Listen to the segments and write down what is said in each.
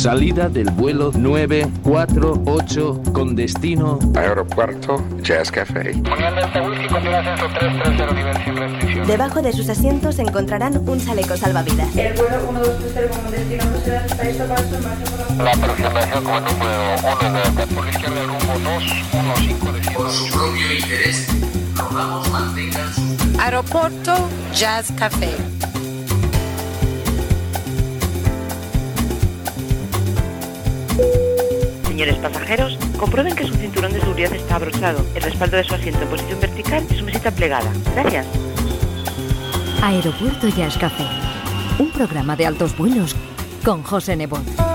Salida del vuelo 948 con destino Aeropuerto Jazz Café. Debajo de sus asientos encontrarán un chaleco salvavidas. El vuelo 1230 como destino La aproximación como número 1 de por la izquierda rumbo 215 de Por su propio interés, rogamos mantengan su Aeropuerto Jazz Café. Señores pasajeros, comprueben que su cinturón de seguridad está abrochado, el respaldo de su asiento en posición vertical y su mesita plegada. Gracias. Aeropuerto Jazz. Un programa de altos vuelos con José Nebot.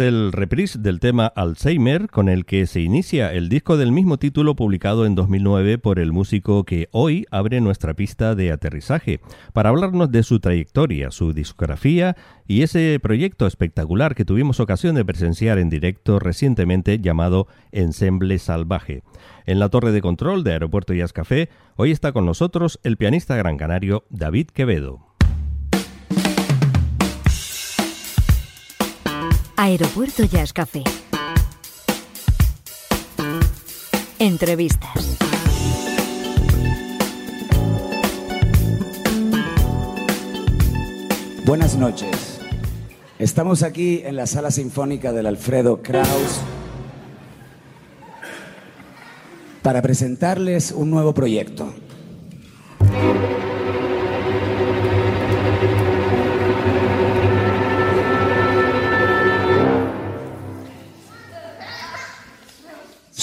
El reprise del tema Alzheimer con el que se inicia el disco del mismo título publicado en 2009 por el músico que hoy abre nuestra pista de aterrizaje para hablarnos de su trayectoria, su discografía y ese proyecto espectacular que tuvimos ocasión de presenciar en directo recientemente llamado Ensemble Salvaje. En la torre de control de Aeropuerto Jazz Café, hoy está con nosotros el pianista gran canario David Quevedo. Aeropuerto Jazz Café. Entrevistas. Buenas noches. Estamos aquí en la sala sinfónica del Alfredo Kraus para presentarles un nuevo proyecto.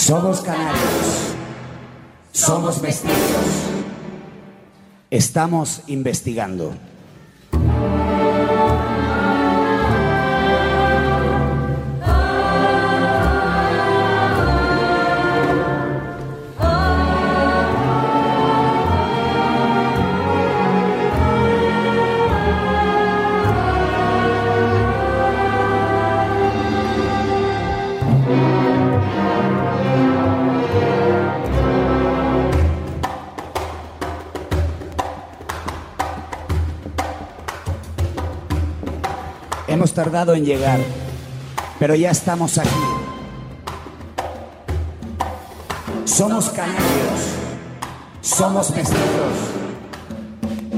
Somos canarios. Somos mestizos. Estamos investigando. Tardado en llegar, pero ya estamos aquí. Somos canarios, somos mestizos,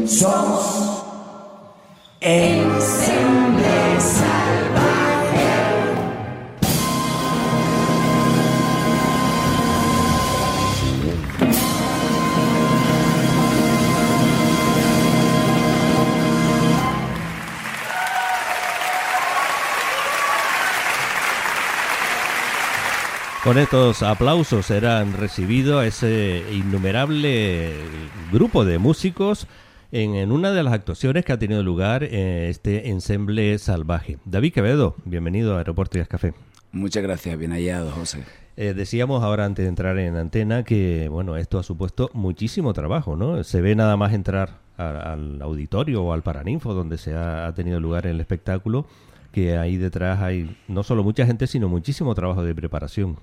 somos ensemble Con estos aplausos eran recibido ese innumerable grupo de músicos en, en una de las actuaciones que ha tenido lugar en este ensemble salvaje. David Quevedo, bienvenido a Aeropuerto Jazz Café. Muchas gracias, bien hallado, José. Eh, decíamos ahora antes de entrar en antena que bueno esto ha supuesto muchísimo trabajo, ¿no? Se ve nada más entrar a- al auditorio o al Paraninfo donde se ha, ha tenido lugar el espectáculo que ahí detrás hay no solo mucha gente sino muchísimo trabajo de preparación.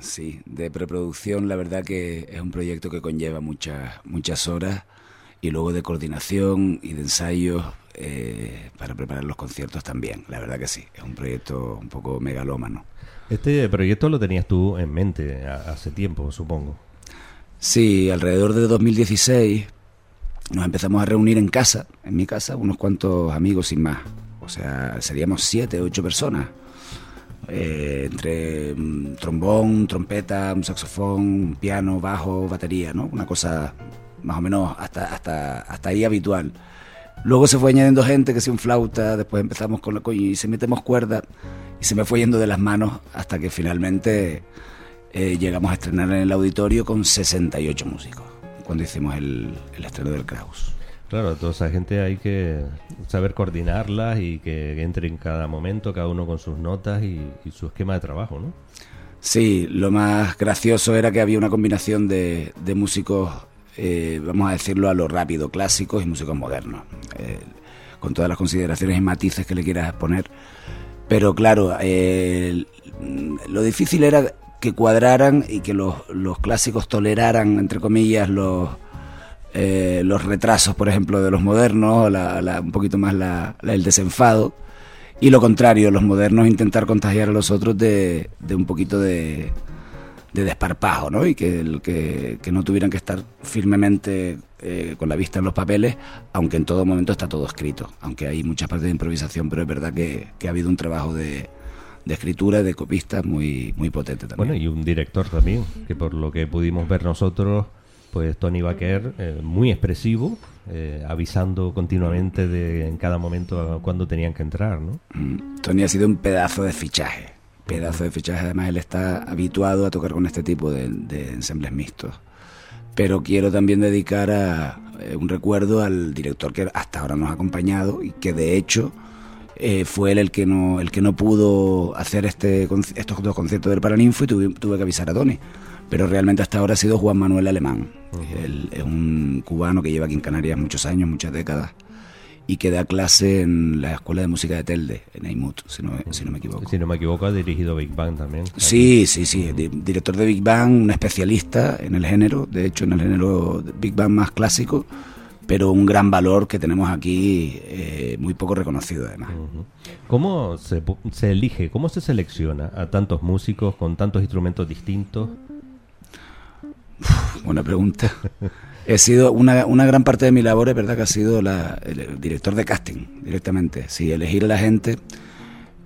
Sí, de preproducción la verdad que es un proyecto que conlleva muchas, muchas horas y luego de coordinación y de ensayos eh, para preparar los conciertos también. La verdad que sí, es un proyecto un poco megalómano. Este proyecto lo tenías tú en mente hace tiempo, supongo. Sí, alrededor de 2016 nos empezamos a reunir en casa, en mi casa, unos cuantos amigos sin más. O sea, seríamos siete, ocho personas. Eh, entre mm, trombón, trompeta, un saxofón, piano, bajo, batería, ¿no? Una cosa más o menos hasta, hasta, hasta ahí habitual. Luego se fue añadiendo gente que sea un flauta, después empezamos con la coño y se metemos cuerda y se me fue yendo de las manos hasta que finalmente eh, llegamos a estrenar en el auditorio con 68 músicos cuando hicimos el, el estreno del Kraus. Claro, toda esa gente hay que saber coordinarlas y que entre en cada momento, cada uno con sus notas y, su esquema de trabajo, ¿no? Sí, lo más gracioso era que había una combinación de, músicos eh, vamos a decirlo a lo rápido, clásicos y músicos modernos, eh, con todas las consideraciones y matices que le quieras poner. Pero claro, lo difícil era que cuadraran y que los clásicos toleraran, entre comillas, los, los retrasos, por ejemplo, de los modernos, la, un poquito más la, el desenfado. Y lo contrario, los modernos intentar contagiar a los otros de, un poquito de, de desparpajo, ¿no? Y que, que, no tuvieran que estar firmemente eh, con la vista en los papeles, aunque en todo momento está todo escrito, aunque hay muchas partes de improvisación, pero es verdad que, ha habido un trabajo de, de escritura, de copista muy, muy potente también. Bueno, y un director también, que por lo que pudimos ver nosotros, pues Tony Baker, eh, muy expresivo, eh, avisando continuamente de en cada momento cuando tenían que entrar, ¿no? Tony ha sido un pedazo de fichaje pedazo de fichaje. Además, él está habituado a tocar con este tipo de, ensembles mixtos. Pero quiero también dedicar a, eh, un recuerdo al director que hasta ahora nos ha acompañado y que de hecho eh, fue él el que no, el que no pudo hacer este, estos dos conciertos del Paraninfo y tuve, tuve que avisar a Tony. Pero realmente hasta ahora ha sido Juan Manuel Alemán. Él es un cubano que lleva aquí en Canarias muchos años, muchas décadas y que da clase en la Escuela de Música de Telde, en Aymut, si no, si no me equivoco. Si no me equivoco, ha dirigido Big Bang también. Sí, sí, sí, director de Big Bang, un especialista en el género, de hecho en el género Big Bang más clásico, pero un gran valor que tenemos aquí, eh, muy poco reconocido además. ¿Cómo se, se elige, cómo se selecciona a tantos músicos con tantos instrumentos distintos? Buena pregunta. He sido una, una gran parte de mi labor, es verdad que ha sido el, director de casting directamente. Sí, elegir a la gente.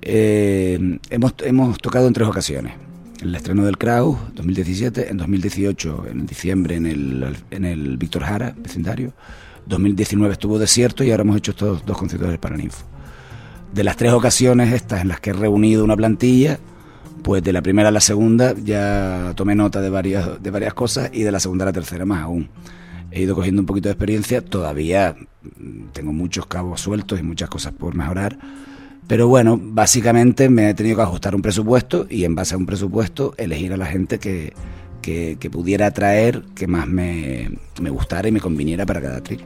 Eh, hemos, hemos tocado en tres ocasiones. El estreno del Kraus, 2017, en 2018, en diciembre, en el, en el Víctor Jara, vecindario. 2019 estuvo desierto y ahora hemos hecho estos dos conciertos del Paraninfo. De las tres ocasiones estas en las que he reunido una plantilla, pues de la primera a la segunda ya tomé nota de varias, de varias cosas y de la segunda a la tercera más aún he ido cogiendo un poquito de experiencia, todavía tengo muchos cabos sueltos y muchas cosas por mejorar, pero bueno, básicamente me he tenido que ajustar un presupuesto y en base a un presupuesto elegir a la gente que, que, pudiera atraer, que más me, me, gustara y me conviniera para cada trip.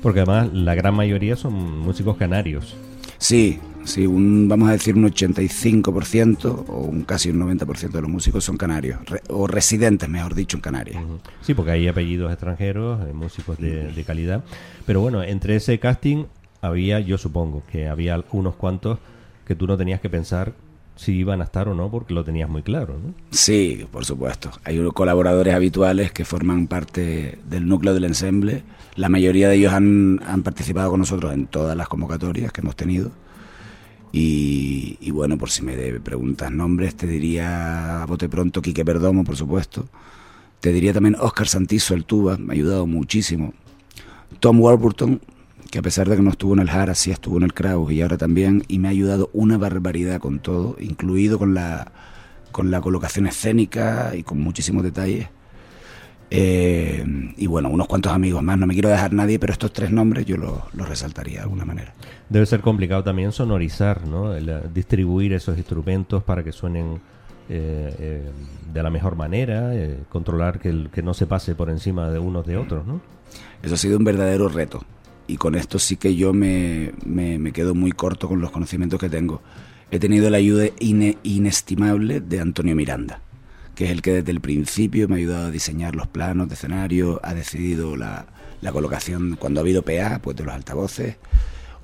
Porque además la gran mayoría son músicos canarios. Sí, Sí, un, vamos a decir un 85% o un casi un 90% de los músicos son canarios, o residentes, mejor dicho, en Canarias. Sí, porque hay apellidos extranjeros, hay músicos de, calidad. Pero bueno, entre ese casting había, yo supongo, que había unos cuantos que tú no tenías que pensar si iban a estar o no, porque lo tenías muy claro, ¿no? Sí, por supuesto. Hay colaboradores habituales que forman parte del núcleo del ensemble. La mayoría de ellos han, han participado con nosotros en todas las convocatorias que hemos tenido y, bueno, por si me preguntas nombres, te diría a bote pronto Quique Perdomo, por supuesto. Te diría también Oscar Santizo, el tuba, me ha ayudado muchísimo. Tom Warburton, que a pesar de que no estuvo en el Jara, sí estuvo en el Kraus y ahora también, y me ha ayudado una barbaridad con todo, incluido con la, con la colocación escénica y con muchísimos detalles. Eh, y bueno, unos cuantos amigos más. No me quiero dejar nadie, pero estos tres nombres yo los, resaltaría de alguna manera. Debe ser complicado también sonorizar, ¿no? Eh, distribuir esos instrumentos para que suenen eh, de la mejor manera, controlar que, que no se pase por encima de unos de otros, ¿no? Eso ha sido un verdadero reto. Y con esto sí que yo me, me, quedo muy corto con los conocimientos que tengo. He tenido la ayuda inestimable de Antonio Miranda que es el que desde el principio me ha ayudado a diseñar los planos de escenario, ha decidido la, la colocación cuando ha habido PA, pues de los altavoces,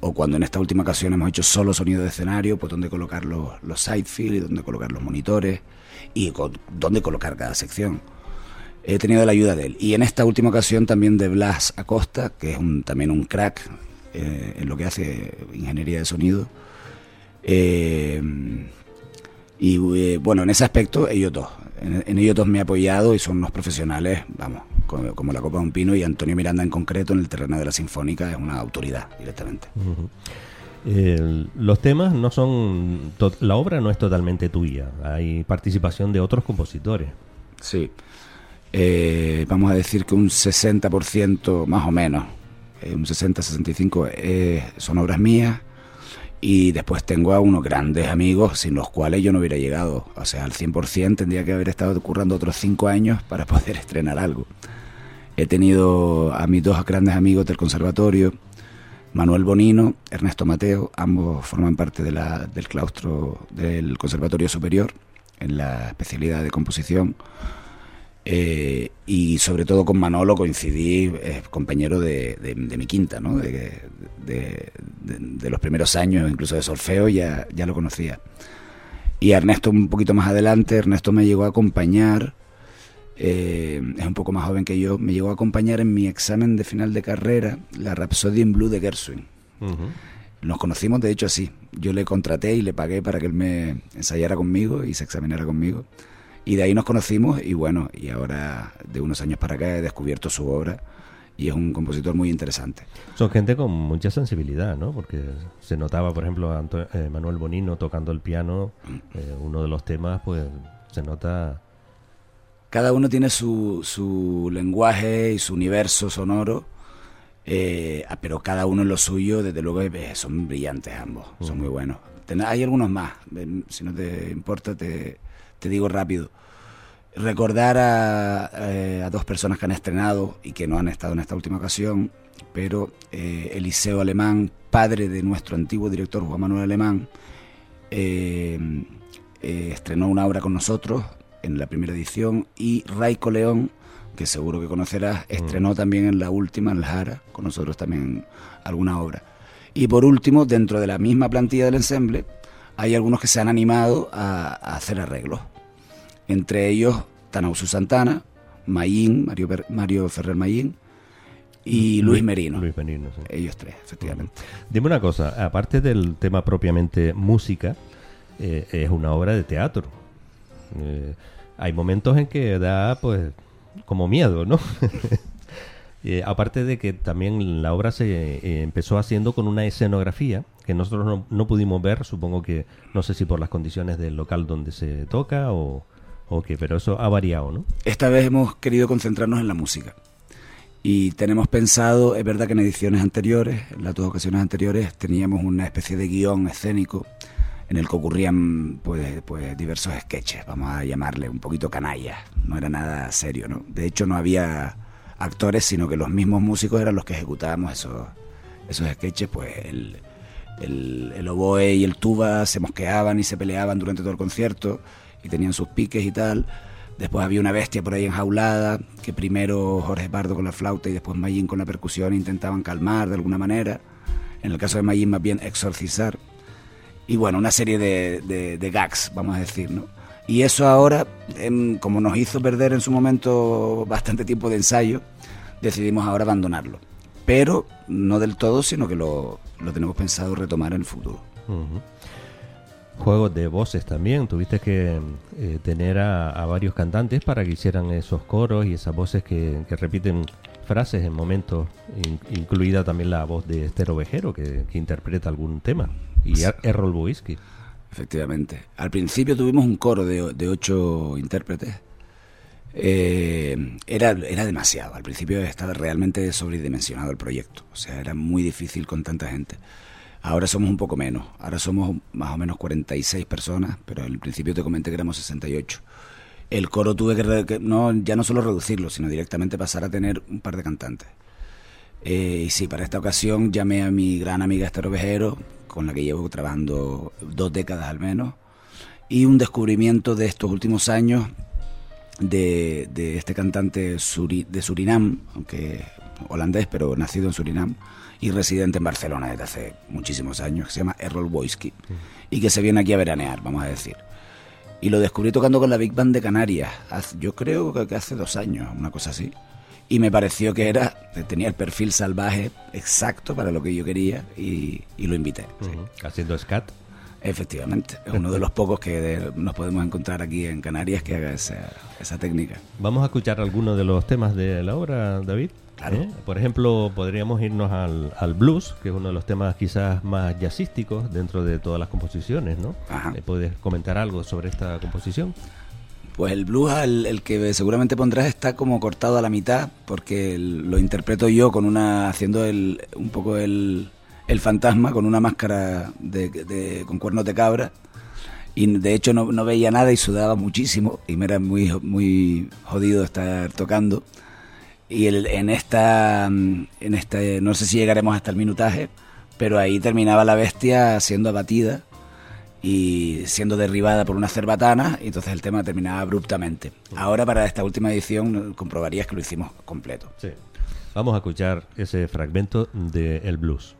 o cuando en esta última ocasión hemos hecho solo sonido de escenario, pues dónde colocar los, los sidefield y dónde colocar los monitores y con, dónde colocar cada sección. He tenido la ayuda de él. Y en esta última ocasión también de Blas Acosta, que es un, también un crack eh, en lo que hace ingeniería de sonido. Eh, y eh, bueno, en ese aspecto, ellos dos. En, en, ellos dos me he apoyado y son unos profesionales, vamos, como, como, la Copa de un Pino y Antonio Miranda en concreto en el terreno de la Sinfónica es una autoridad directamente. Uh -huh. eh, los temas no son. La obra no es totalmente tuya, hay participación de otros compositores. Sí. Eh, vamos a decir que un 60% más o menos, eh, un 60-65 eh, son obras mías y después tengo a unos grandes amigos sin los cuales yo no hubiera llegado. O sea, al 100% tendría que haber estado currando otros 5 años para poder estrenar algo. He tenido a mis dos grandes amigos del conservatorio, Manuel Bonino, Ernesto Mateo, ambos forman parte de la, del claustro del Conservatorio Superior en la especialidad de composición. Eh, y sobre todo con Manolo coincidí, eh, compañero de, de, de, mi quinta, ¿no? de, de, los primeros años, incluso de solfeo, ya, ya lo conocía. Y Ernesto un poquito más adelante, Ernesto me llegó a acompañar, eh, es un poco más joven que yo, me llegó a acompañar en mi examen de final de carrera, la Rhapsody in Blue de Gershwin. Uh -huh. Nos conocimos de hecho así, yo le contraté y le pagué para que él me ensayara conmigo y se examinara conmigo. Y de ahí nos conocimos y bueno, y ahora de unos años para acá he descubierto su obra y es un compositor muy interesante. Son gente con mucha sensibilidad, ¿no? Porque se notaba, por ejemplo, Anto eh, Manuel Bonino tocando el piano, eh, uno de los temas, pues se nota... Cada uno tiene su, su lenguaje y su universo sonoro, eh, pero cada uno en lo suyo, desde luego, eh, son brillantes ambos, uh -huh. son muy buenos. Hay algunos más, si no te importa, te te digo rápido. Recordar a, eh, a, dos personas que han estrenado y que no han estado en esta última ocasión, pero eh, Eliseo Alemán, padre de nuestro antiguo director Juan Manuel Alemán, eh, estrenó una obra con nosotros en la primera edición y Raico León, que seguro que conocerás, estrenó también en la última, en la Jara, con nosotros también alguna obra. Y por último, dentro de la misma plantilla del ensemble, hay algunos que se han animado a, a hacer arreglos. Entre ellos, Tanausu Santana, Mayín, Mario, Mario Ferrer Mayín y Luis, Luis Merino. Luis Merino sí. Ellos tres, efectivamente. Dime una cosa, aparte del tema propiamente música, eh, es una obra de teatro. Eh, hay momentos en que da, pues, como miedo, ¿no? Eh, aparte de que también la obra se eh, empezó haciendo con una escenografía que nosotros no, pudimos ver, supongo que no sé si por las condiciones del local donde se toca o, o qué, pero eso ha variado, ¿no? Esta vez hemos querido concentrarnos en la música y tenemos pensado, es verdad que en ediciones anteriores, en las dos ocasiones anteriores, teníamos una especie de guion escénico en el que ocurrían pues, pues diversos sketches, vamos a llamarle un poquito canallas, no era nada serio, ¿no? De hecho no había actores, sino que los mismos músicos eran los que ejecutábamos esos, esos sketches, pues el, el, oboe y el tuba se mosqueaban y se peleaban durante todo el concierto y tenían sus piques y tal. Después había una bestia por ahí enjaulada, que primero Jorge Pardo con la flauta y después Mayín con la percusión intentaban calmar de alguna manera. En el caso de Mayín más bien exorcizar. Y bueno, una serie de, de gags, vamos a decir, ¿no? Y eso ahora, en, como nos hizo perder en su momento bastante tiempo de ensayo, decidimos ahora abandonarlo. Pero no del todo, sino que lo, lo tenemos pensado retomar en el futuro. Uh -huh. Juegos de voces también, tuviste que eh, tener a, a, varios cantantes para que hicieran esos coros y esas voces que, que repiten frases en momentos, in, incluida también la voz de Esther Ovejero, que, que interpreta algún tema, y er, Errol Boisky. Efectivamente. Al principio tuvimos un coro de, de ocho intérpretes. Eh, era, era demasiado. Al principio estaba realmente sobredimensionado el proyecto. O sea, era muy difícil con tanta gente. Ahora somos un poco menos. Ahora somos más o menos 46 personas, pero al principio te comenté que éramos 68. El coro tuve que, no, ya no solo reducirlo, sino directamente pasar a tener un par de cantantes. Eh, y sí, para esta ocasión llamé a mi gran amiga Esther Ovejero, con la que llevo trabajando dos décadas al menos, y un descubrimiento de estos últimos años de, este cantante de Surinam, aunque holandés, pero nacido en Surinam y residente en Barcelona desde hace muchísimos años, que se llama Errol Wojski, y que se viene aquí a veranear, vamos a decir. Y lo descubrí tocando con la Big Band de Canarias, yo creo que hace dos años, una cosa así. Y me pareció que era, tenía el perfil salvaje exacto para lo que yo quería y, y lo invité. sí. Ujú. Haciendo scat. Efectivamente, es uno de los pocos que de- nos podemos encontrar aquí en Canarias que haga esa, esa técnica. Vamos a escuchar algunos de los temas de la obra, David. Claro. ¿Eh? Por ejemplo, podríamos irnos al, al blues, que es uno de los temas quizás más jazzísticos dentro de todas las composiciones, ¿no? Ajá. ¿Me ¿Puedes comentar algo sobre esta composición? Pues el blues, el, el que seguramente pondrás, está como cortado a la mitad, porque lo interpreto yo con una, haciendo el, un poco el, el fantasma con una máscara de, con cuernos de cabra. Y de hecho no, no veía nada y sudaba muchísimo y me era muy, muy jodido estar tocando. Y el- en esta, en este, no sé si llegaremos hasta el minutaje, pero ahí terminaba la bestia siendo abatida y siendo derribada por una cerbatana, y entonces el tema terminaba abruptamente. Ahora para esta última edición comprobarías que lo hicimos completo. Sí. Vamos a escuchar ese fragmento de El Blues.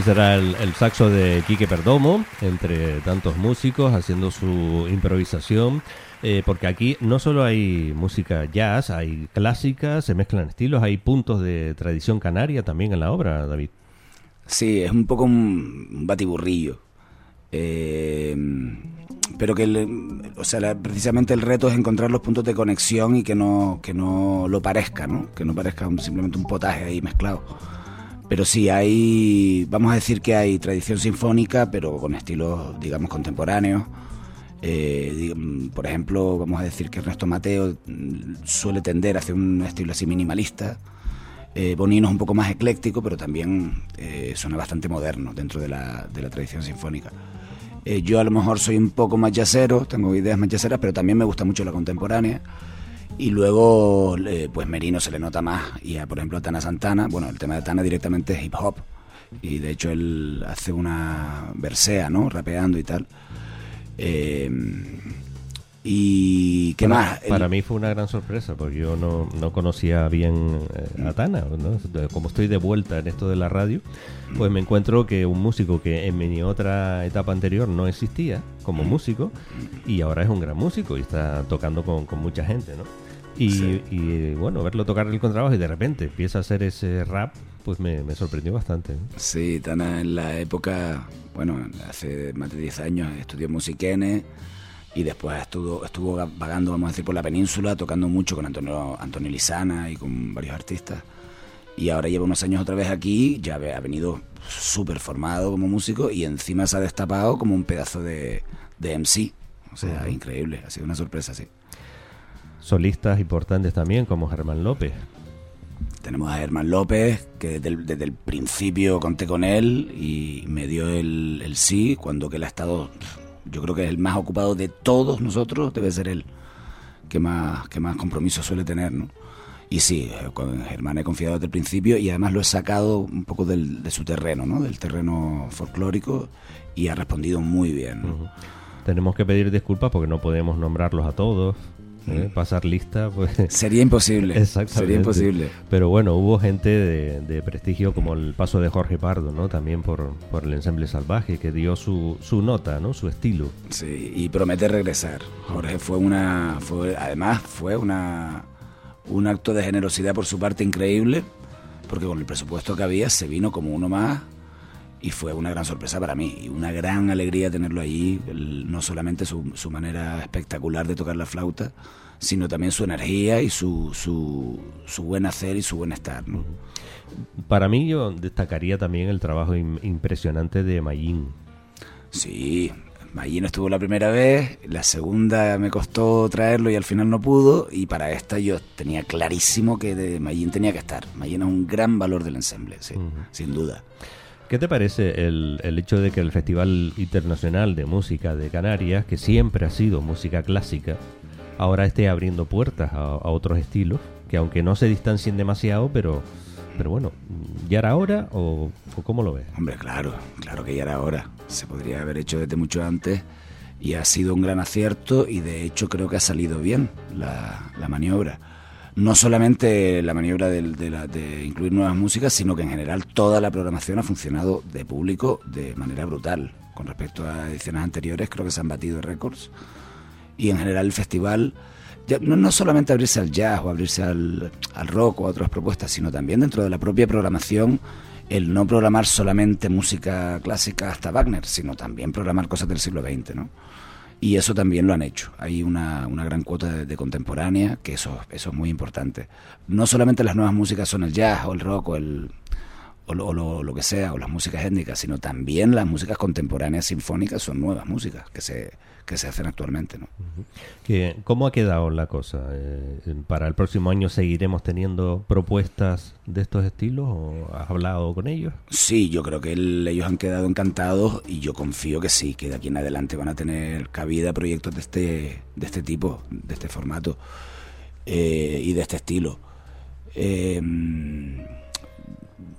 Ese era el, saxo de Quique Perdomo, entre tantos músicos haciendo su improvisación. Eh, porque aquí no solo hay música jazz, hay clásica, se mezclan estilos, hay puntos de tradición canaria también en la obra, David. Sí, es un poco un batiburrillo. Eh, pero que, o sea, precisamente el reto es encontrar los puntos de conexión y que no, que no lo parezca, ¿no? Que no parezca simplemente un potaje ahí mezclado. Pero sí, hay, vamos a decir que hay tradición sinfónica, pero con estilos, digamos, contemporáneos. Eh, por ejemplo, vamos a decir que Ernesto Mateo mm, suele tender hacia un estilo así minimalista. Eh, Bonino es un poco más ecléctico, pero también eh, suena bastante moderno dentro de la, de la tradición sinfónica. Eh, yo a lo mejor soy un poco más yacero, tengo ideas más pero también me gusta mucho la contemporánea. Y luego, pues Merino se le nota más. Y a, por ejemplo, Tana Santana, bueno, el tema de Tana directamente es hip hop. Y de hecho él hace una versea, ¿no? Rapeando y tal. Eh, y qué para, más. Para mí fue una gran sorpresa, porque yo no, no conocía bien eh, a Tana. ¿no? Como estoy de vuelta en esto de la radio, pues me encuentro que un músico que en mi otra etapa anterior no existía como músico, y ahora es un gran músico y está tocando con, con mucha gente, ¿no? Y, sí. y, bueno, verlo tocar el contrabajo y de repente empieza a hacer ese rap, pues me, me sorprendió bastante. Sí, Tana en la época, bueno, hace más de 10 años estudió musiquenes y después estuvo, estuvo vagando, vamos a decir, por la península, tocando mucho con Antonio, Antonio Lizana y con varios artistas. Y ahora lleva unos años otra vez aquí, ya ha venido súper formado como músico y encima se ha destapado como un pedazo de, de MC. O sea, uh -huh. increíble, ha sido una sorpresa, sí. Solistas importantes también, como Germán López. Tenemos a Germán López, que desde el, desde el principio conté con él y me dio el, el sí, cuando que él ha estado yo creo que el más ocupado de todos nosotros, debe ser él que más, que más compromiso suele tener, ¿no? Y sí, con Germán he confiado desde el principio y además lo he sacado un poco del, de su terreno, ¿no? Del terreno folclórico y ha respondido muy bien. Tenemos que pedir disculpas porque no podemos nombrarlos a todos. ¿Eh? pasar lista pues. Sería imposible exactamente. sería imposible. Pero bueno hubo gente de, de, prestigio como el paso de Jorge Pardo no también por, por el ensamble salvaje que dio su, su nota no su estilo. Sí y promete regresar. Jorge fue una fue además fue una un acto de generosidad por su parte increíble porque con el presupuesto que había se vino como uno más y fue una gran sorpresa para mí y una gran alegría tenerlo allí, el, no solamente su, su, manera espectacular de tocar la flauta, sino también su energía y su, su, su buen hacer y su buen estar. ¿no? Para mí yo destacaría también el trabajo impresionante de Mayín. Sí, Mayín estuvo la primera vez, la segunda me costó traerlo y al final no pudo, y para esta yo tenía clarísimo que de Mayín tenía que estar. Mayín es un gran valor del ensemble, sí, uh -huh. sin duda. ¿Qué te parece el, el, hecho de que el Festival Internacional de Música de Canarias, que siempre ha sido música clásica, ahora esté abriendo puertas a, otros estilos, que aunque no se distancien demasiado, pero, pero bueno, ¿ya era hora o, o cómo lo ves? Hombre, claro, claro que ya era hora. Se podría haber hecho desde mucho antes y ha sido un gran acierto y de hecho creo que ha salido bien la, la maniobra no solamente la maniobra de, de, la, incluir nuevas músicas, sino que en general toda la programación ha funcionado de público de manera brutal. Con respecto a ediciones anteriores, creo que se han batido récords. Y en general el festival, no, no, solamente abrirse al jazz o abrirse al, al, rock o a otras propuestas, sino también dentro de la propia programación, el no programar solamente música clásica hasta Wagner, sino también programar cosas del siglo XX, ¿no? Y eso también lo han hecho. Hay una, una gran cuota de, contemporánea, que eso, eso es muy importante. No solamente las nuevas músicas son el jazz o el rock o, el, o, lo, o lo, lo, que sea, o las músicas étnicas, sino también las músicas contemporáneas sinfónicas son nuevas músicas que se, que se hacen actualmente. ¿no? ¿Qué, ¿Cómo ha quedado la cosa? Eh, ¿Para el próximo año seguiremos teniendo propuestas de estos estilos o has hablado con ellos? Sí, yo creo que el, ellos han quedado encantados y yo confío que sí, que de aquí en adelante van a tener cabida proyectos de este, de este tipo, de este formato eh, y de este estilo. Eh,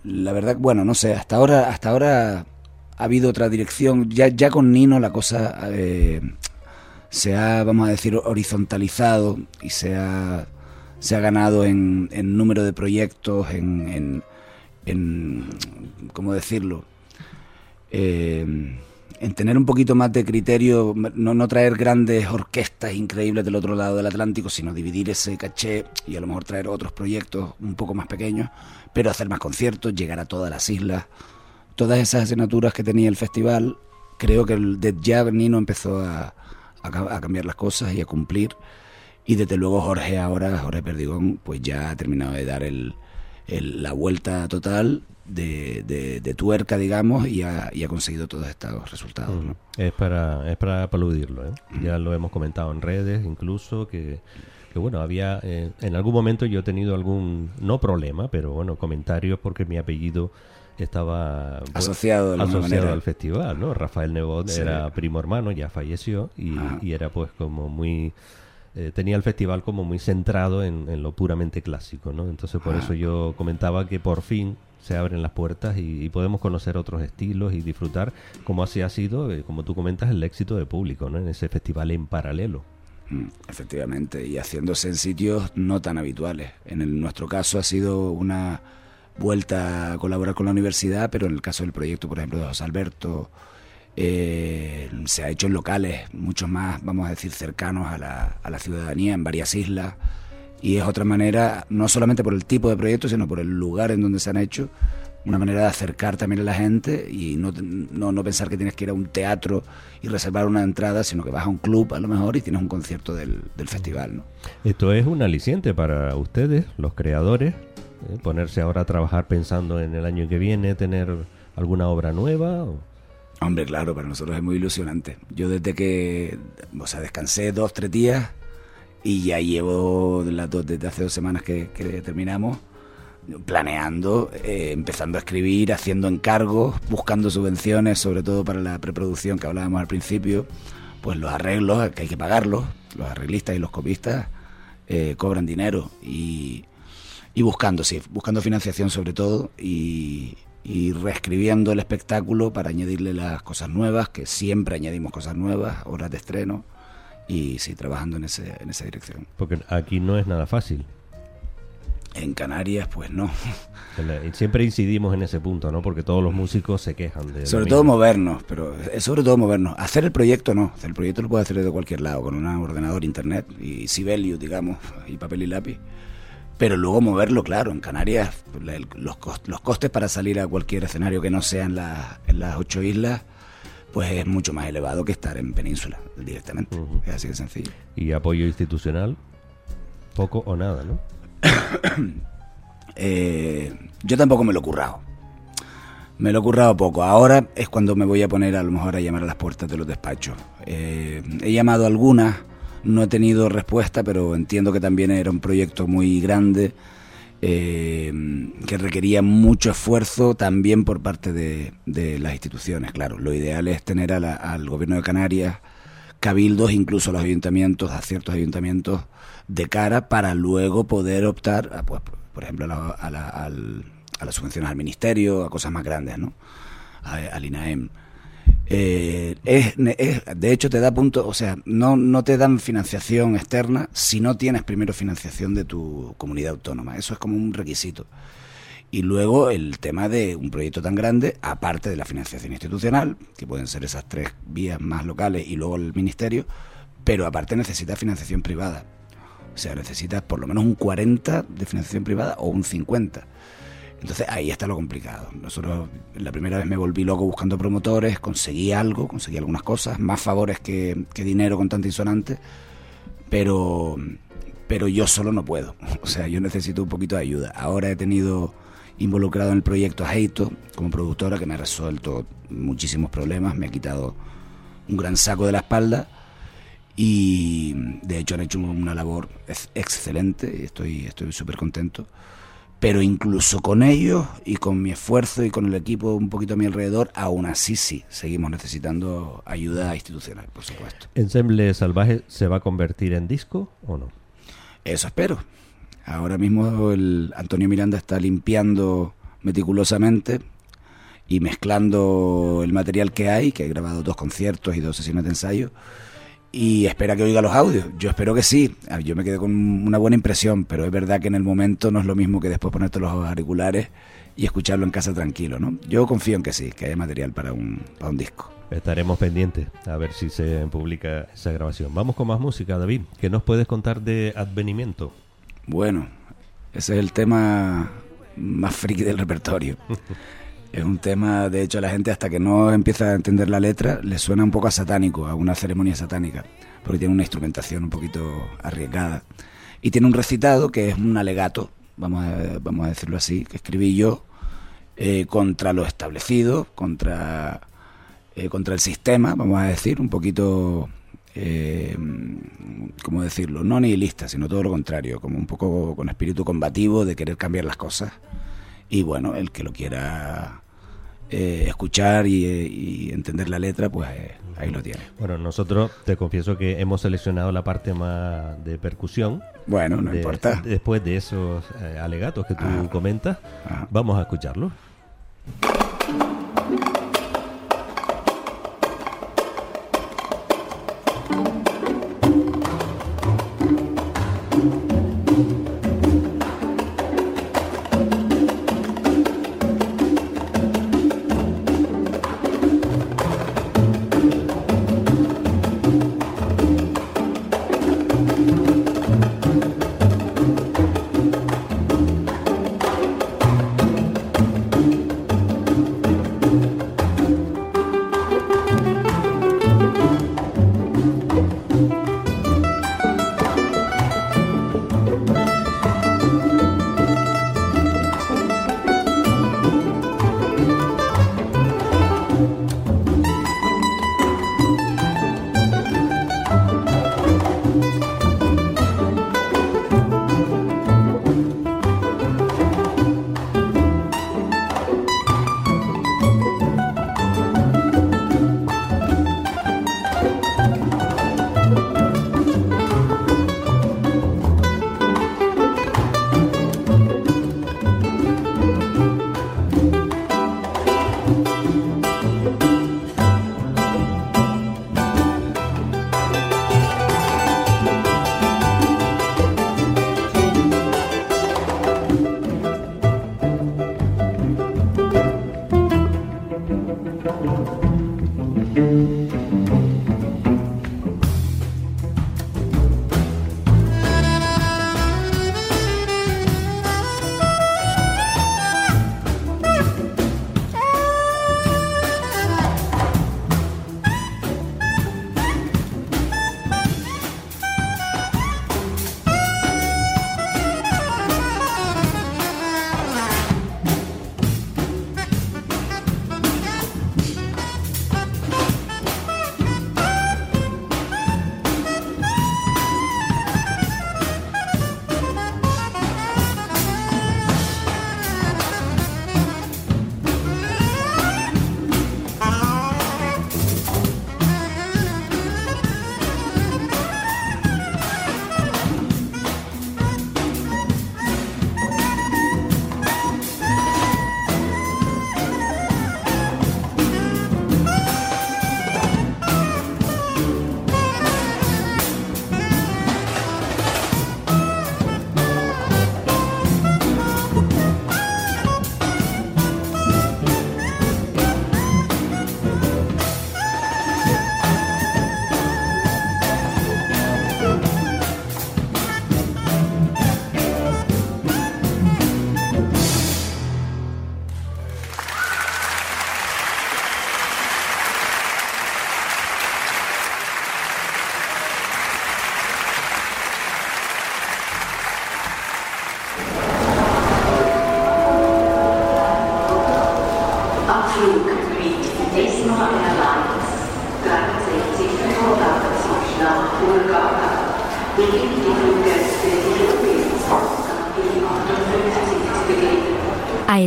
la verdad, bueno, no sé, hasta ahora, hasta ahora ha habido otra dirección. Ya, ya con Nino la cosa eh, se ha, vamos a decir, horizontalizado y se ha, se ha ganado en, en número de proyectos, en, en, en, ¿cómo decirlo? eh, en tener un poquito más de criterio, no, no traer grandes orquestas increíbles del otro lado del Atlántico, sino dividir ese caché y a lo mejor traer otros proyectos un poco más pequeños, pero hacer más conciertos, llegar a todas las islas. Todas esas asignaturas que tenía el festival, creo que el de ya Nino empezó a, a, a cambiar las cosas y a cumplir. Y desde luego Jorge ahora, Jorge Perdigón, pues ya ha terminado de dar el, el- la vuelta total de, de- de tuerca, digamos, y ha, y ha conseguido todos estos resultados. ¿no? Es para, es para aplaudirlo, ¿eh? Ya lo hemos comentado en redes, incluso, que, que bueno, había, eh, en algún momento yo he tenido algún, no problema, pero bueno, comentarios porque mi apellido estaba Asociado asociado al festival, ¿no? Rafael Nebot Sí. era primo hermano, ya falleció, y, y era pues como muy... eh, tenía el festival como muy centrado en, en lo puramente clásico, ¿no? Entonces por Ajá. eso yo comentaba que por fin se abren las puertas y, y podemos conocer otros estilos y disfrutar como así ha sido, eh, como tú comentas, el éxito de público, ¿no? En ese festival en paralelo. Mm, Efectivamente, y haciéndose en sitios no tan habituales. En el- nuestro caso ha sido una vuelta a colaborar con la universidad, pero en el caso del proyecto, por ejemplo, de José Alberto, eh, se ha hecho en locales mucho más, vamos a decir, cercanos a la, a la ciudadanía, en varias islas. Y es otra manera, no solamente por el tipo de proyecto, sino por el lugar en donde se han hecho, una manera de acercar también a la gente y no, no, no pensar que tienes que ir a un teatro y reservar una entrada, sino que vas a un club a lo mejor y tienes un concierto del, del festival. ¿no? Esto es un aliciente para ustedes, los creadores, eh, ponerse ahora a trabajar pensando en el año que viene, tener alguna obra nueva. o- Hombre, claro, para nosotros es muy ilusionante. Yo desde que, o sea, descansé dos, tres días y ya llevo las dos, desde hace dos semanas que, que terminamos planeando, eh, empezando a escribir, haciendo encargos, buscando subvenciones, sobre todo para la preproducción que hablábamos al principio, pues los arreglos, que hay que pagarlos, los arreglistas y los copistas eh, cobran dinero y, y buscando, sí, buscando financiación sobre todo y, y reescribiendo el espectáculo para añadirle las cosas nuevas, que siempre añadimos cosas nuevas, horas de estreno y sí, trabajando en, ese, en esa dirección. Porque aquí no es nada fácil. En Canarias, pues no. Siempre incidimos en ese punto, ¿no? Porque todos los músicos se quejan de... Sobre mismo. todo movernos, pero es sobre todo movernos. Hacer el proyecto no, el proyecto lo puede hacer desde cualquier lado, con un ordenador, internet y Sibelius, digamos, y papel y lápiz. Pero luego moverlo, claro, en Canarias los, cos- los costes para salir a cualquier escenario que no sea en, la- en las ocho islas, pues es mucho más elevado que estar en península directamente. Es así de sencillo. Y apoyo institucional, poco o nada, ¿no? Eh, yo tampoco me lo he currado. Me lo he currado poco. Ahora es cuando me voy a poner a lo mejor a llamar a las puertas de los despachos. Eh, he llamado a algunas, no he tenido respuesta, pero entiendo que también era un proyecto muy grande eh, que requería mucho esfuerzo también por parte de, las instituciones. Claro, lo ideal es tener al gobierno de Canarias, cabildos, incluso los ayuntamientos, a ciertos ayuntamientos, de cara para luego poder optar, a, pues, por ejemplo, a, la- a la- a las subvenciones al ministerio, a cosas más grandes, ¿no? Al INAEM. Eh, es, es- de hecho, te da punto, o sea, no, no te dan financiación externa si no tienes primero financiación de tu comunidad autónoma. Eso es como un requisito. Y luego el tema de un proyecto tan grande, aparte de la financiación institucional, que pueden ser esas tres vías más locales y luego el ministerio, pero aparte necesitas financiación privada. O sea, necesitas por lo menos un 40 de financiación privada o un 50. Entonces ahí está lo complicado. Nosotros la primera vez me volví loco buscando promotores, conseguí algo, conseguí algunas cosas, más favores que, que dinero con tanta insonante, pero, pero yo solo no puedo. O sea, yo necesito un poquito de ayuda. Ahora he tenido involucrado en el proyecto Heito como productora que me ha resuelto muchísimos problemas, me ha quitado un gran saco de la espalda y de hecho han hecho una labor ex- excelente y estoy estoy súper contento. Pero incluso con ellos y con mi esfuerzo y con el equipo un poquito a mi alrededor aún así sí seguimos necesitando ayuda institucional por supuesto. ¿Ensemble Salvaje se va a convertir en disco o no? eso espero ahora mismo el Antonio Miranda está limpiando meticulosamente y mezclando el material que hay que he grabado dos conciertos y dos sesiones de ensayo y espera que oiga los audios. Yo espero que sí. Yo me quedé con una buena impresión, pero es verdad que en el momento no es lo mismo que después ponerte los auriculares y escucharlo en casa tranquilo, ¿no? Yo confío en que sí, que haya material para un, para un disco. Estaremos pendientes a ver si se publica esa grabación. Vamos con más música, David. ¿Qué nos puedes contar de Advenimiento? Bueno, ese es el tema más friki del repertorio. Es un tema, de hecho, a la gente hasta que no empieza a entender la letra le suena un poco a satánico, a una ceremonia satánica, porque tiene una instrumentación un poquito arriesgada. Y tiene un recitado que es un alegato, vamos a, vamos a decirlo así, que escribí yo eh, contra lo establecido, contra, eh, contra el sistema, vamos a decir, un poquito, eh, ¿cómo decirlo? No nihilista, sino todo lo contrario, como un poco con espíritu combativo de querer cambiar las cosas. Y bueno, el que lo quiera eh, escuchar y, y entender la letra, pues eh, ahí lo tiene. Bueno, nosotros te confieso que hemos seleccionado la parte más de percusión. Bueno, no de- importa. Después de esos eh, alegatos que tú Ah. comentas, Ah. vamos a escucharlo.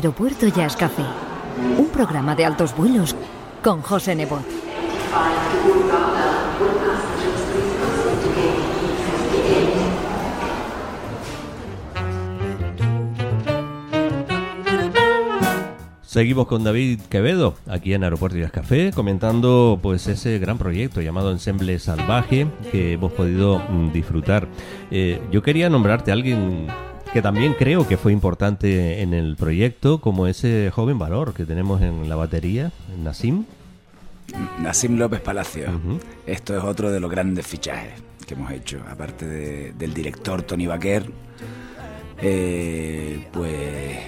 Aeropuerto Jazz Café, un programa de altos vuelos con José Nebot. Seguimos con David Quevedo aquí en Aeropuerto Jazz Café comentando pues ese gran proyecto llamado Ensemble Salvaje que hemos podido mm, disfrutar. Eh, yo quería nombrarte a alguien que también creo que fue importante en el proyecto como ese joven valor que tenemos en la batería, Nassim. Nassim López Palacio. Esto es otro de los grandes fichajes que hemos hecho, aparte de- del director Tony Baquer. eh, pues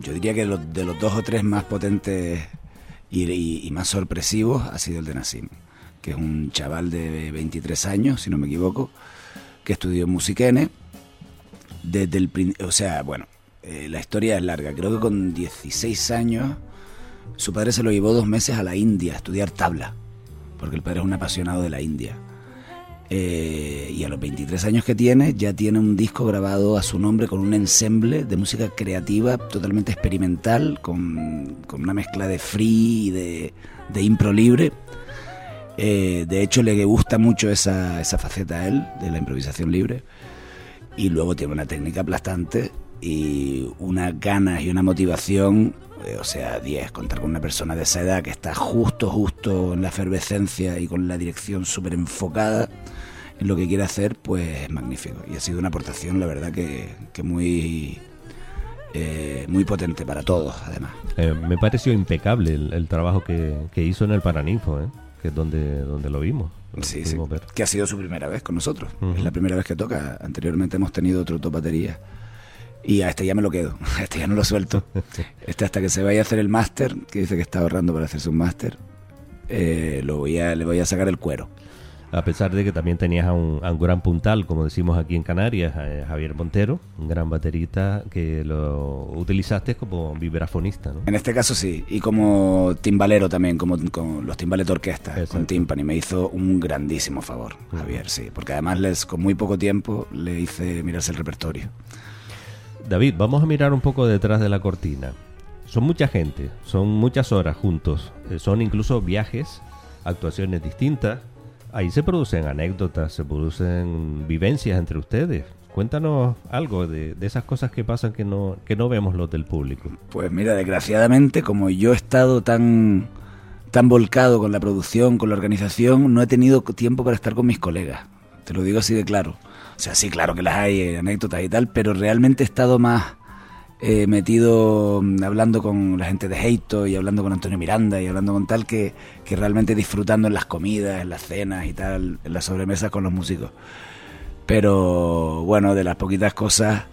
yo diría que los- de los dos o tres más potentes y, y- y más sorpresivos ha sido el de Nassim, que es un chaval de 23 años, si no me equivoco, que estudió en Musiquene. Desde el, o sea, bueno, eh, la historia es larga. Creo que con 16 años su padre se lo llevó dos meses a la India a estudiar tabla, porque el padre es un apasionado de la India. Eh, y a los 23 años que tiene, ya tiene un disco grabado a su nombre con un ensemble de música creativa totalmente experimental, con, con una mezcla de free y de, de impro libre. Eh, de hecho, le gusta mucho esa, esa faceta a él, de la improvisación libre. Y luego tiene una técnica aplastante y unas ganas y una motivación, eh, o sea, 10, contar con una persona de esa edad que está justo, justo en la efervescencia y con la dirección súper enfocada en lo que quiere hacer, pues es magnífico. Y ha sido una aportación, la verdad, que, que muy, eh, muy potente para todos, además. Eh, me pareció impecable el, trabajo que, que hizo en el Paraninfo, ¿eh? que es donde, donde lo vimos. Sí, sí, ver. que ha sido su primera vez con nosotros. Es la primera vez que toca. Anteriormente hemos tenido otro top batería. Y a este ya me lo quedo, a este ya no lo suelto. Este hasta que se vaya a hacer el máster, que dice que está ahorrando para hacerse un máster, eh, lo voy a, le voy a sacar el cuero. A pesar de que también tenías a un, a un gran puntal, como decimos aquí en Canarias, eh, Javier Montero, un gran baterista que lo utilizaste como vibrafonista, ¿no? En este caso sí, y como timbalero también, como con los timbales de orquesta, Exacto. con timpani, me hizo un grandísimo favor, Javier, sí, porque además les, con muy poco tiempo le hice mirarse el repertorio. David, vamos a mirar un poco detrás de la cortina. Son mucha gente, son muchas horas juntos, eh, son incluso viajes, actuaciones distintas. Ahí se producen anécdotas, se producen vivencias entre ustedes. Cuéntanos algo de, esas cosas que pasan que no, que no vemos los del público. Pues mira, desgraciadamente, como yo he estado tan, tan volcado con la producción, con la organización, no he tenido tiempo para estar con mis colegas. Te lo digo así de claro. O sea, sí, claro que las hay, eh, anécdotas y tal, pero realmente he estado más eh, metido mm, hablando con la gente de Heito y hablando con Antonio Miranda y hablando con tal que, que realmente disfrutando en las comidas, en las cenas y tal, en las sobremesas con los músicos. Pero bueno, de las poquitas cosas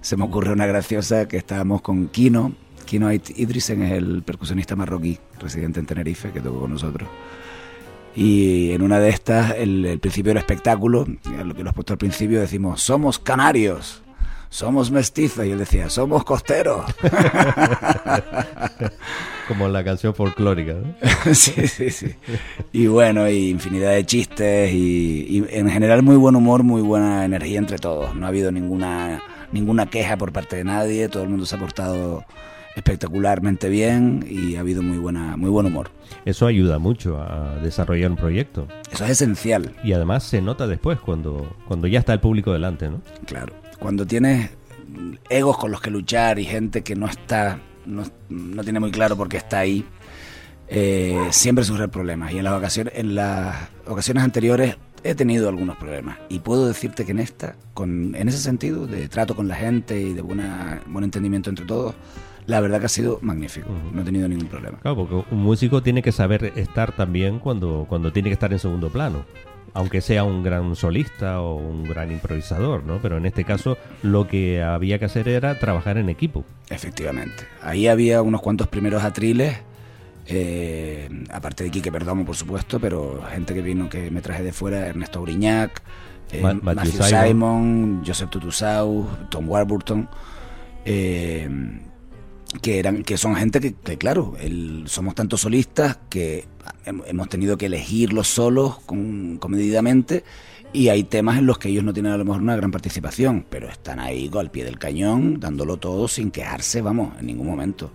se me ocurre una graciosa que estábamos con Kino. Kino Id- Idrisen es el percusionista marroquí residente en Tenerife que tocó con nosotros. Y en una de estas, el, principio del espectáculo, lo que lo has puesto al principio, decimos, somos canarios, somos mestizos. Y él decía, somos costeros. Como en la canción folclórica. ¿no? sí, sí, sí. Y bueno, y infinidad de chistes y, y en general muy buen humor, muy buena energía entre todos. No ha habido ninguna, ninguna queja por parte de nadie, todo el mundo se ha portado espectacularmente bien y ha habido muy, buena, muy buen humor. Eso ayuda mucho a desarrollar un proyecto. Eso es esencial. Y además se nota después cuando, cuando ya está el público delante, ¿no? Claro. Cuando tienes egos con los que luchar y gente que no está, no, no tiene muy claro por qué está ahí, eh, siempre surgen problemas. Y en las ocasiones, en las ocasiones anteriores he tenido algunos problemas. Y puedo decirte que en esta, con, en ese sentido, de trato con la gente y de buena, buen entendimiento entre todos, la verdad que ha sido magnífico. No he tenido ningún problema. Claro, porque un músico tiene que saber estar también cuando, cuando tiene que estar en segundo plano. Aunque sea un gran solista o un gran improvisador, ¿no? Pero en este caso lo que había que hacer era trabajar en equipo. Efectivamente. Ahí había unos cuantos primeros atriles, eh, aparte de Quique Perdomo, por supuesto, pero gente que vino que me traje de fuera, Ernesto Auriñac, eh, Ma- Matthew Matthew Simon. Simon, Joseph Tutusau, Tom Warburton, eh, que eran que son gente que, que, claro, el- somos tantos solistas que hem- hemos tenido que elegirlos solos con, comedidamente y hay temas en los que ellos no tienen a lo mejor una gran participación, pero están ahí al pie del cañón, dándolo todo sin quejarse, vamos, en ningún momento.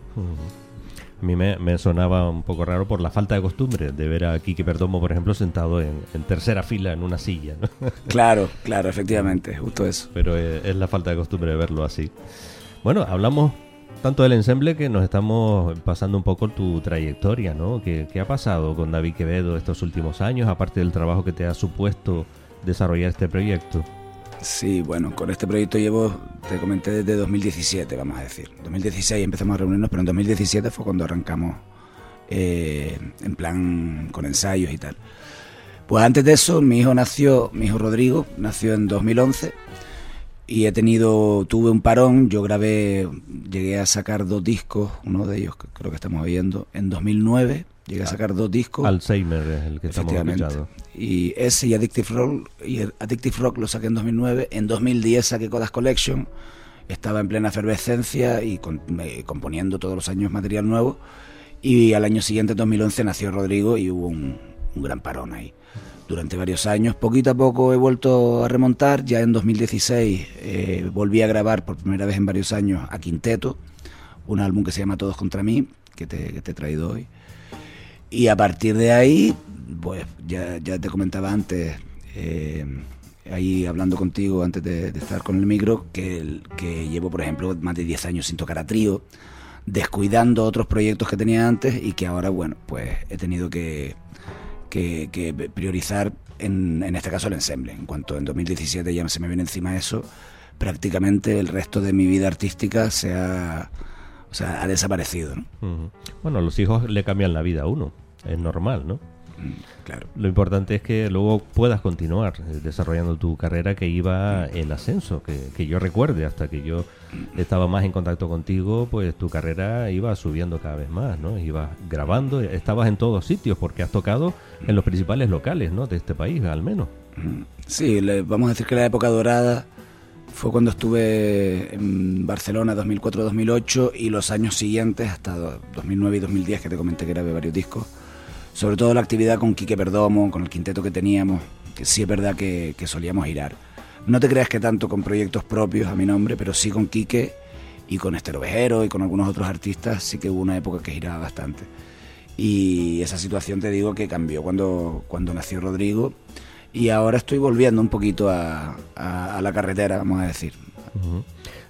A mí me, me sonaba un poco raro por la falta de costumbre de ver a Quique Perdomo, por ejemplo, sentado en, en tercera fila en una silla. ¿no? Claro, claro, efectivamente, justo eso. Pero eh, es la falta de costumbre de verlo así. Bueno, hablamos tanto del ensemble que nos estamos pasando un poco tu trayectoria, ¿no? ¿Qué, qué ha pasado con David Quevedo estos últimos años, aparte del trabajo que te ha supuesto desarrollar este proyecto? Sí, bueno, con este proyecto llevo, te comenté, desde 2017, vamos a decir. 2016 empezamos a reunirnos, pero en 2017 fue cuando arrancamos eh, en plan con ensayos y tal. Pues antes de eso, mi hijo nació, mi hijo Rodrigo, nació en 2011 y he tenido, tuve un parón, yo grabé, llegué a sacar dos discos, uno de ellos que creo que estamos viendo, en 2009, llegué a sacar dos discos. Alzheimer es el que estamos escuchando. Y ese y Addictive Rock, y Addictive Rock lo saqué en 2009, en 2010 saqué Codas Collection, estaba en plena efervescencia y componiendo todos los años material nuevo, y al año siguiente, en 2011, nació Rodrigo y hubo un, un gran parón ahí durante varios años. Poquito a poco he vuelto a remontar, ya en 2016 eh, volví a grabar por primera vez en varios años a Quinteto, un álbum que se llama Todos contra mí, que te, he traído hoy. Y a partir de ahí, pues ya, te comentaba antes, eh, ahí hablando contigo antes de, estar con el micro, que, que llevo, por ejemplo, más de 10 años sin tocar a trío, descuidando otros proyectos que tenía antes y que ahora, bueno, pues he tenido que que, priorizar en, en, este caso el ensemble. En cuanto en 2017 ya se me viene encima eso, prácticamente el resto de mi vida artística se ha, o sea, ha desaparecido. Bueno, los hijos le cambian la vida a uno, es normal, ¿no? Claro. Lo importante es que luego puedas continuar desarrollando tu carrera que iba en ascenso, que, yo recuerde, hasta que yo estaba más en contacto contigo, pues tu carrera iba subiendo cada vez más, ¿no? Ibas grabando, estabas en todos sitios, porque has tocado en los principales locales, ¿no? De este país, al menos. Sí, vamos a decir que la época dorada fue cuando estuve en Barcelona 2004-2008 y los años siguientes, hasta 2009 y 2010, que te comenté que grabé varios discos sobre todo la actividad con Quique Perdomo, con el quinteto que teníamos, que sí es verdad que, solíamos girar. No te creas que tanto con proyectos propios a mi nombre, pero sí con Quique y con Estero Vejero y con algunos otros artistas, sí que hubo una época que giraba bastante. Y esa situación te digo que cambió cuando, cuando nació Rodrigo y ahora estoy volviendo un poquito a, la carretera, vamos a decir.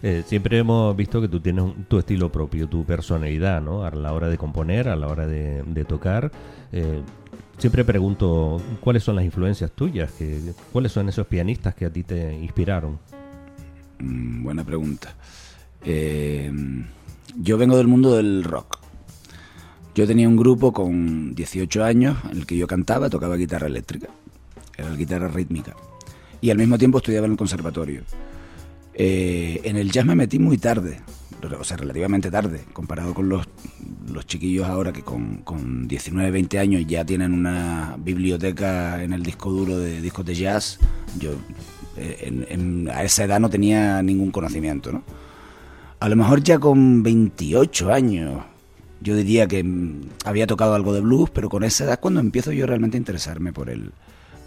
Eh, siempre hemos visto que tú tienes tu estilo propio, tu personalidad, ¿no? A la hora de componer, a la hora de, tocar. Eh, siempre pregunto, ¿cuáles son las influencias tuyas? Que, ¿Cuáles son esos pianistas que a ti te inspiraron? Mm, buena pregunta. Eh, yo vengo del mundo del rock. Yo tenía un grupo con 18 años en el que yo cantaba, tocaba guitarra eléctrica, era guitarra rítmica. Y al mismo tiempo estudiaba en el conservatorio. Eh, en el jazz me metí muy tarde, o sea, relativamente tarde, comparado con los, los chiquillos ahora que con, con 19, 20 años ya tienen una biblioteca en el disco duro de discos de jazz. Yo eh, a esa edad no tenía ningún conocimiento, ¿no? A lo mejor ya con 28 años yo diría que mm, había tocado algo de blues, pero con esa edad cuando empiezo yo realmente a interesarme por el,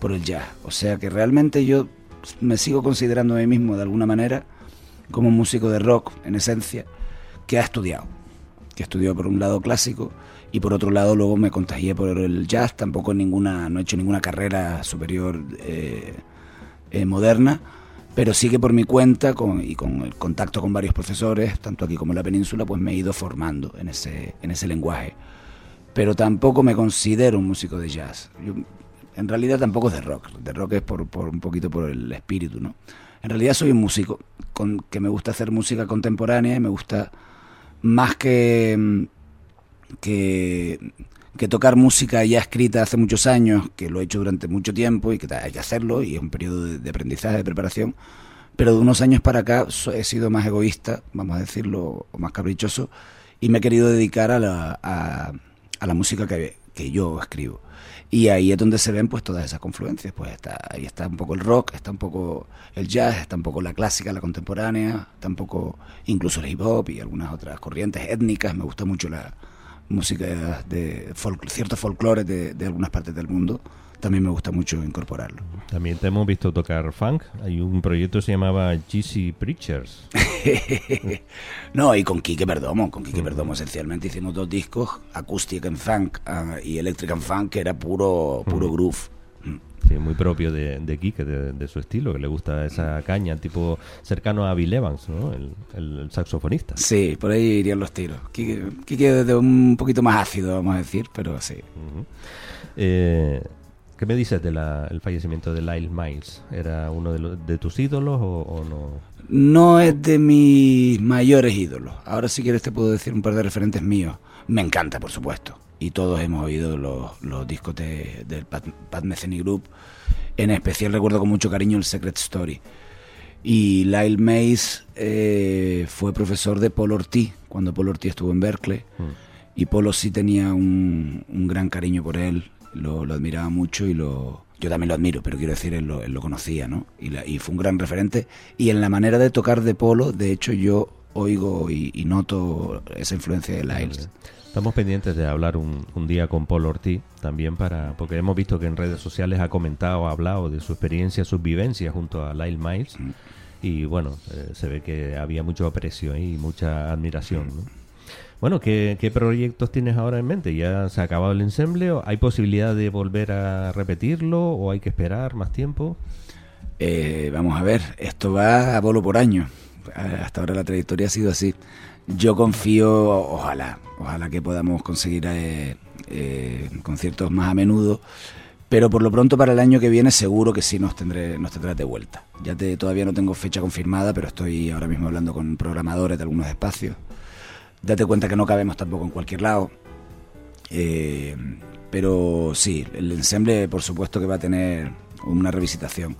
por el jazz. O sea que realmente yo me sigo considerando a mí mismo de alguna manera como un músico de rock, en esencia, que ha estudiado. Que estudió por un lado clásico y por otro lado luego me contagié por el jazz, tampoco ninguna, no he hecho ninguna carrera superior eh, eh, moderna, pero sí que por mi cuenta con, y con el contacto con varios profesores, tanto aquí como en la península, pues me he ido formando en ese, en ese lenguaje. Pero tampoco me considero un músico de jazz. En realidad tampoco es de rock. De rock es por, un poquito por el espíritu, ¿no? En realidad soy un músico con, que me gusta hacer música contemporánea y me gusta más que, que, tocar música ya escrita hace muchos años, que lo he hecho durante mucho tiempo y que hay que hacerlo y es un periodo de, aprendizaje, de preparación. Pero de unos años para acá he sido más egoísta, vamos a decirlo, o más caprichoso, y me he querido dedicar a la, a, la música que, que yo escribo. Y ahí es donde se ven pues todas esas confluencias. Pues está, ahí está un poco el rock, está un poco el jazz, está un poco la clásica, la contemporánea, está un poco incluso el hip hop y algunas otras corrientes étnicas. Me gusta mucho la música de ciertos folclores de, de algunas partes del mundo también me gusta mucho incorporarlo. También te hemos visto tocar funk. Hay un proyecto que se llamaba GC Preachers. no, y con Kike Perdomo. Con Kike Perdomo esencialmente hicimos dos discos, Acoustic and Funk ah, y Electric and Funk, que era puro, puro groove. Mm. Sí, muy propio de, de Quique, de, de su estilo, que le gusta esa caña, tipo cercano a Bill Evans, ¿no? El, saxofonista. Sí, por ahí irían los tiros. Quique, Quique de un poquito más ácido, vamos a decir, pero sí. Eh, ¿Qué me dices del fallecimiento de Lyle Miles? ¿Era uno de, los- de tus ídolos o, o no? No es de mis mayores ídolos. Ahora si quieres te puedo decir un par de referentes míos. Me encanta, por supuesto. Y todos hemos oído los, los discos de- del Pat, Pat Metheny Group. En especial recuerdo con mucho cariño el Secret Story. Y Lyle Mays eh, fue profesor de Paul Ortiz cuando Paul Ortiz estuvo en Berkeley. Y Polo sí tenía un, un gran cariño por él, lo, lo admiraba mucho y lo... Yo también lo admiro, pero quiero decir, él lo, él lo conocía, ¿no? Y, la- y fue un gran referente. Y en la manera de tocar de Polo, de hecho, yo oigo y, y noto esa influencia de Lyles. Estamos pendientes de hablar un, un día con Paul Ortiz también para porque hemos visto que en redes sociales ha comentado, ha hablado de su experiencia, sus vivencias junto a Lyle Miles y bueno, eh, se ve que había mucho aprecio y mucha admiración. ¿no? Bueno, ¿qué, ¿qué proyectos tienes ahora en mente? ¿Ya se ha acabado el ensemble? ¿Hay posibilidad de volver a repetirlo o hay que esperar más tiempo? Eh, vamos a ver, esto va a bolo por año. Hasta ahora la trayectoria ha sido así. Yo confío, ojalá, ojalá que podamos conseguir eh, eh, conciertos más a menudo, pero por lo pronto para el año que viene seguro que sí nos tendré, nos tendrás de vuelta. Ya te, todavía no tengo fecha confirmada, pero estoy ahora mismo hablando con programadores de algunos espacios. Date cuenta que no cabemos tampoco en cualquier lado. Eh, pero sí, el ensemble por supuesto que va a tener una revisitación.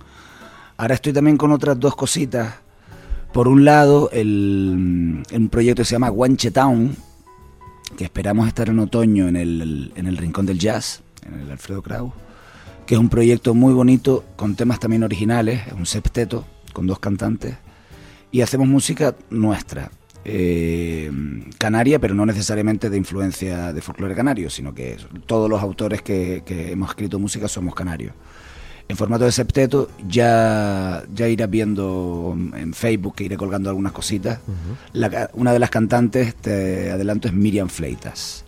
Ahora estoy también con otras dos cositas. Por un lado, el, un proyecto que se llama Guanche Town, que esperamos estar en otoño en el, en el Rincón del Jazz, en el Alfredo Kraus, que es un proyecto muy bonito, con temas también originales, es un septeto, con dos cantantes, y hacemos música nuestra, eh, canaria, pero no necesariamente de influencia de folclore canario, sino que todos los autores que, que hemos escrito música somos canarios en formato de septeto, ya, ya irás viendo en Facebook que iré colgando algunas cositas. La una de las cantantes, te adelanto, es Miriam Fleitas.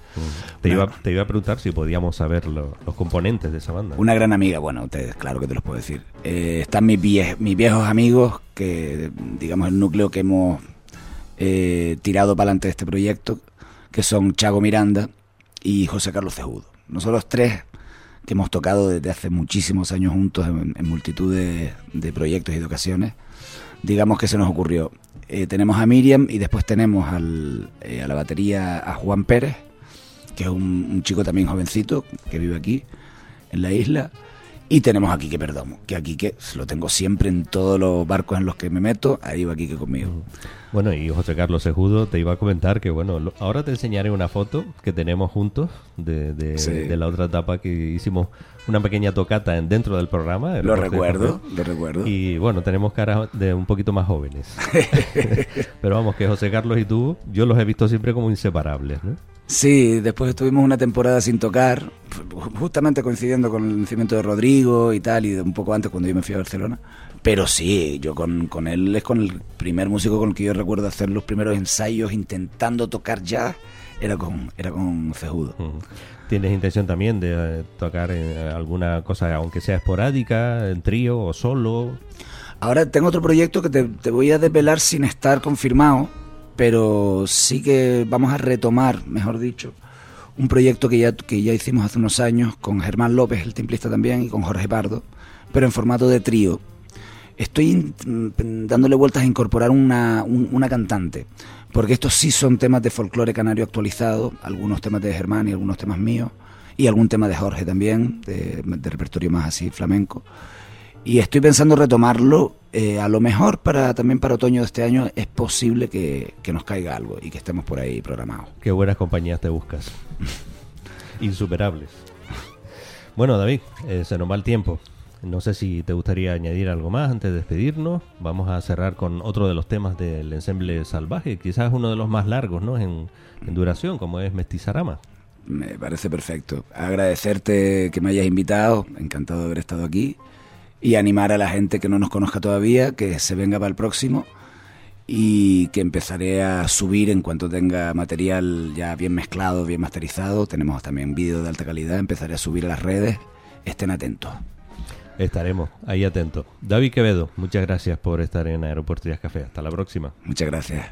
Te, iba, te iba a preguntar si podíamos saber lo- los componentes de esa banda. Una gran amiga, bueno, ustedes, claro que te los puedo decir. Eh, están mis, vie- mis viejos amigos, que digamos el núcleo que hemos eh, tirado para adelante de este proyecto, que son Chago Miranda y José Carlos Cejudo. Nosotros tres que hemos tocado desde hace muchísimos años juntos en, multitud de, proyectos y de ocasiones, digamos que se nos ocurrió. Eh, tenemos a Miriam y después tenemos eh, a la batería a Juan Pérez, que es un, un chico también jovencito que vive aquí, en la isla. Y tenemos a Quique Perdomo, que a Quique lo tengo siempre en todos los barcos en los que me meto, ahí va Quique conmigo. Bueno, y José Carlos Sejudo te iba a comentar que, bueno, lo- ahora te enseñaré una foto que tenemos juntos de, de- Sí. de la otra etapa que hicimos una pequeña tocata en, dentro del programa. Lo recuerdo, lo recuerdo. Y bueno, tenemos caras de un poquito más jóvenes. Pero vamos, que José Carlos y tú, yo los he visto siempre como inseparables, ¿no? Sí, después estuvimos una temporada sin tocar, ju- justamente coincidiendo con el nacimiento de Rodrigo y tal, y de un poco antes cuando yo me fui a Barcelona. Pero sí, yo con, con él es con el primer músico con el que yo recuerdo hacer los primeros ensayos intentando tocar ya, era con, era con Cejudo. Ujú. ¿Tienes intención también de eh, tocar eh, alguna cosa, aunque sea esporádica, en trío o solo? Ahora tengo otro proyecto que te, te voy a desvelar sin estar confirmado, pero sí que vamos a retomar, mejor dicho, un proyecto que ya, que ya hicimos hace unos años con Germán López, el timplista también, y con Jorge Pardo, pero en formato de trío. Estoy mm, dándole vueltas a incorporar una, un- una cantante, porque estos sí son temas de folclore canario actualizado, algunos temas de Germán y algunos temas míos, y algún tema de Jorge también, de, de repertorio más así flamenco. Y estoy pensando retomarlo, eh, a lo mejor para también para otoño de este año es posible que, que nos caiga algo y que estemos por ahí programados. Qué buenas compañías te buscas. Insuperables. Bueno, David, eh, se nos va el tiempo. No sé si te gustaría añadir algo más antes de despedirnos. Vamos a cerrar con otro de los temas del ensemble salvaje, quizás uno de los más largos ¿no? en, duración, como es Mestizarama. Me parece perfecto. Agradecerte que me hayas invitado, encantado de haber estado aquí, y animar a la gente que no nos conozca todavía, que se venga para el próximo y que empezaré a subir en cuanto tenga material ya bien mezclado, bien masterizado. Tenemos también vídeo de alta calidad, empezaré a subir a las redes. Estén atentos. Estaremos ahí atentos. David Quevedo, muchas gracias por estar en Aeroportillas Café. Hasta la próxima. Muchas gracias.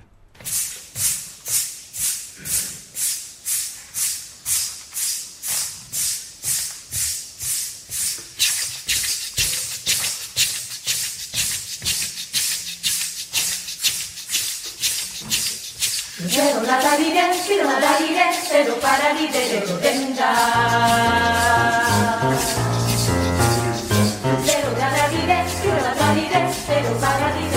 Quiero quiero सारा दिन